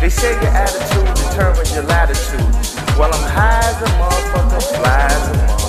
They say your attitude determines your latitude. Well, I'm high as a motherfucker, fly as a motherfucker.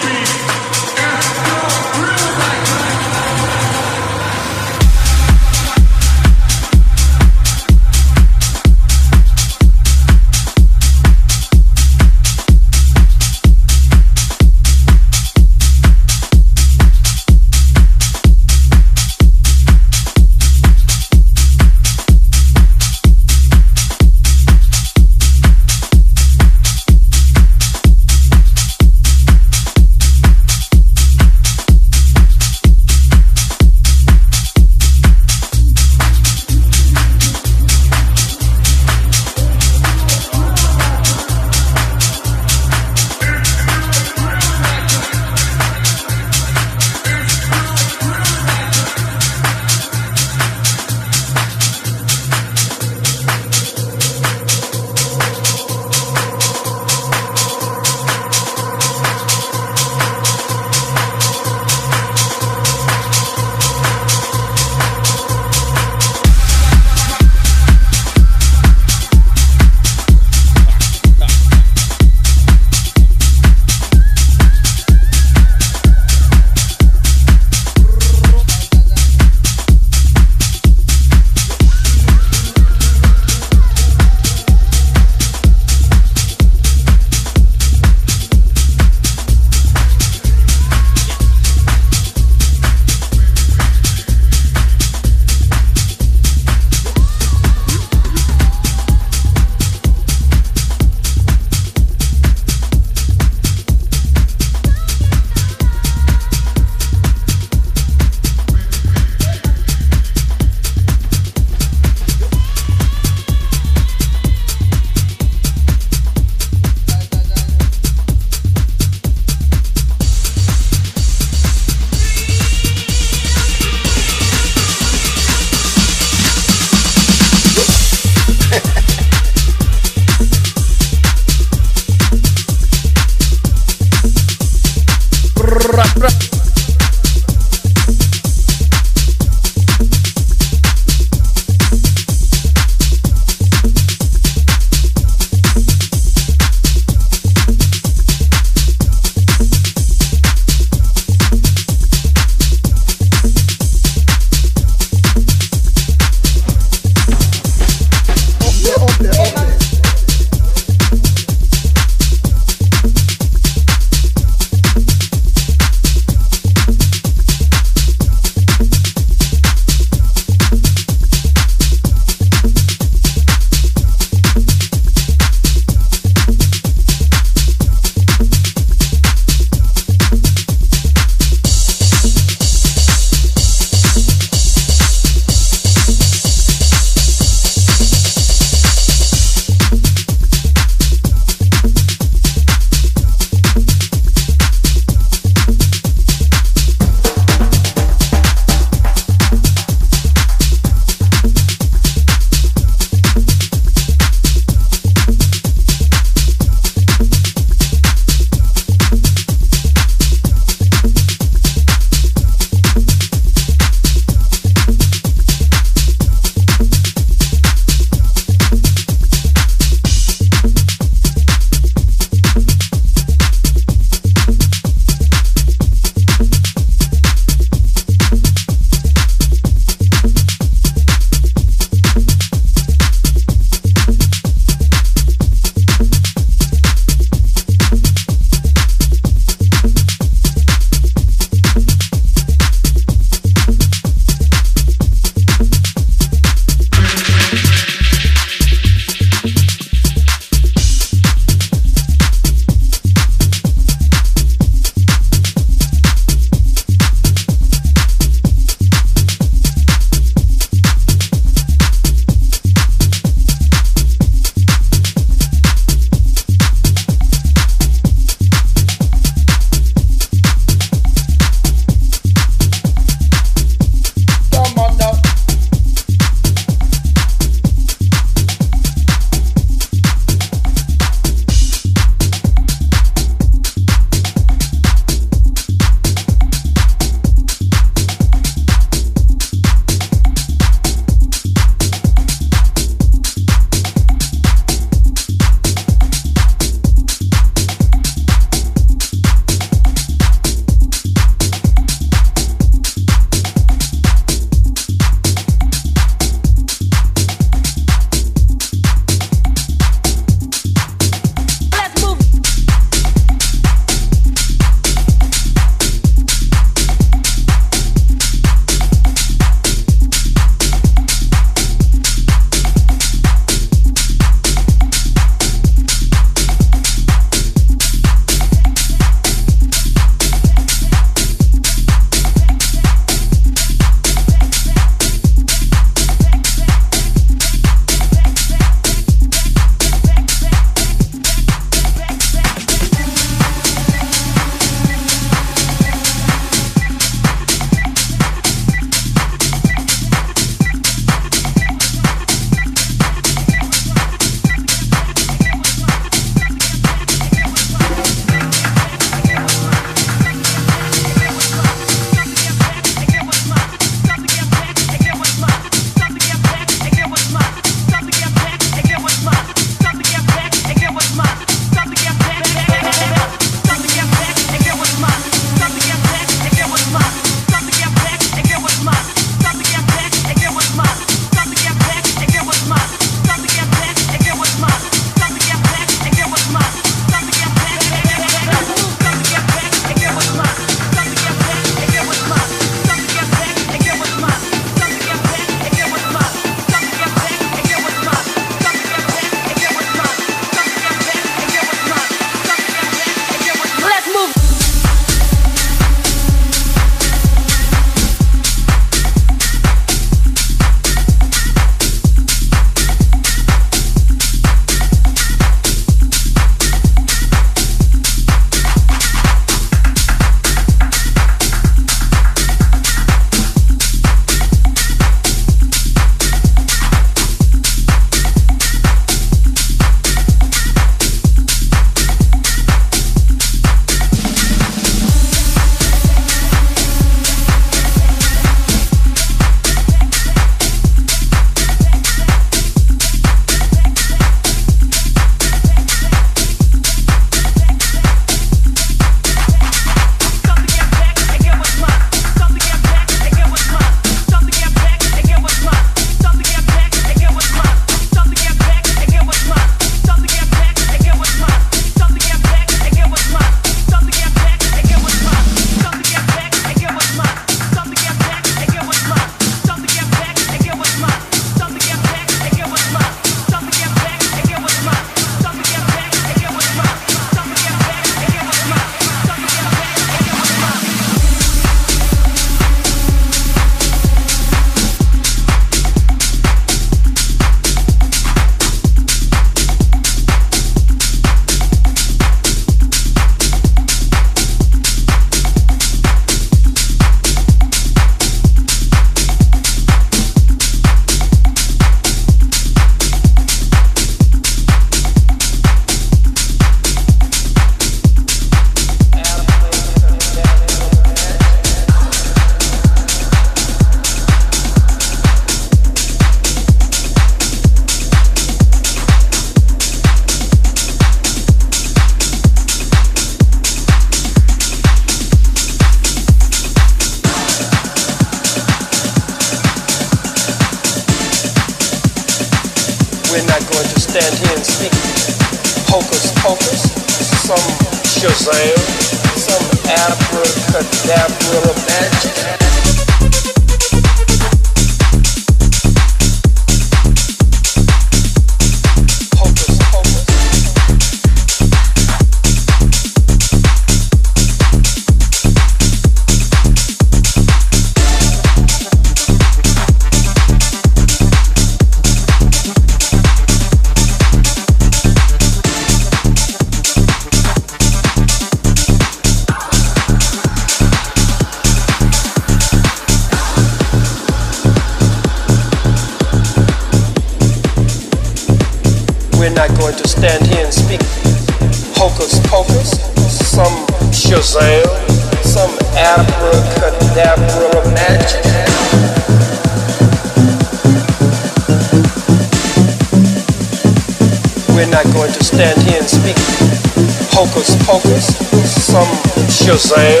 Hocus pocus, some Shazam,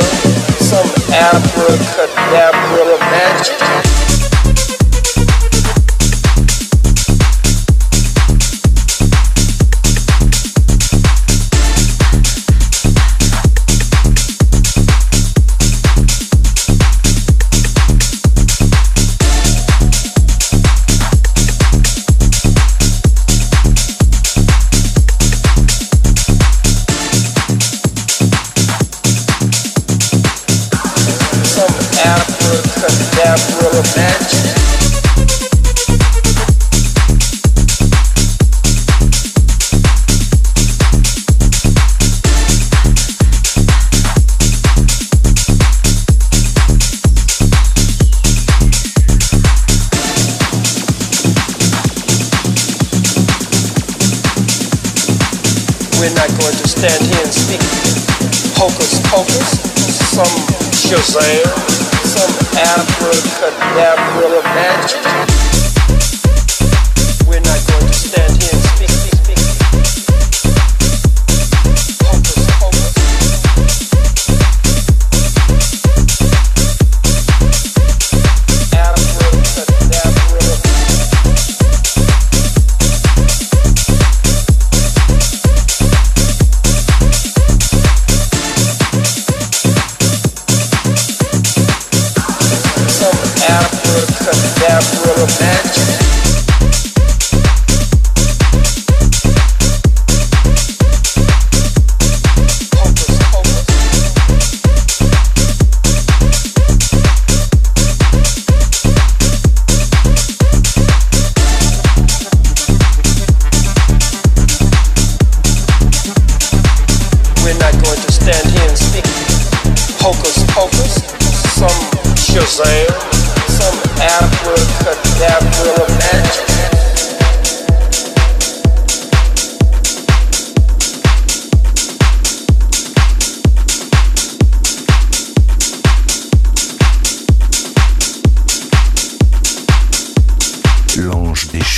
some abracadabra magic. mélange des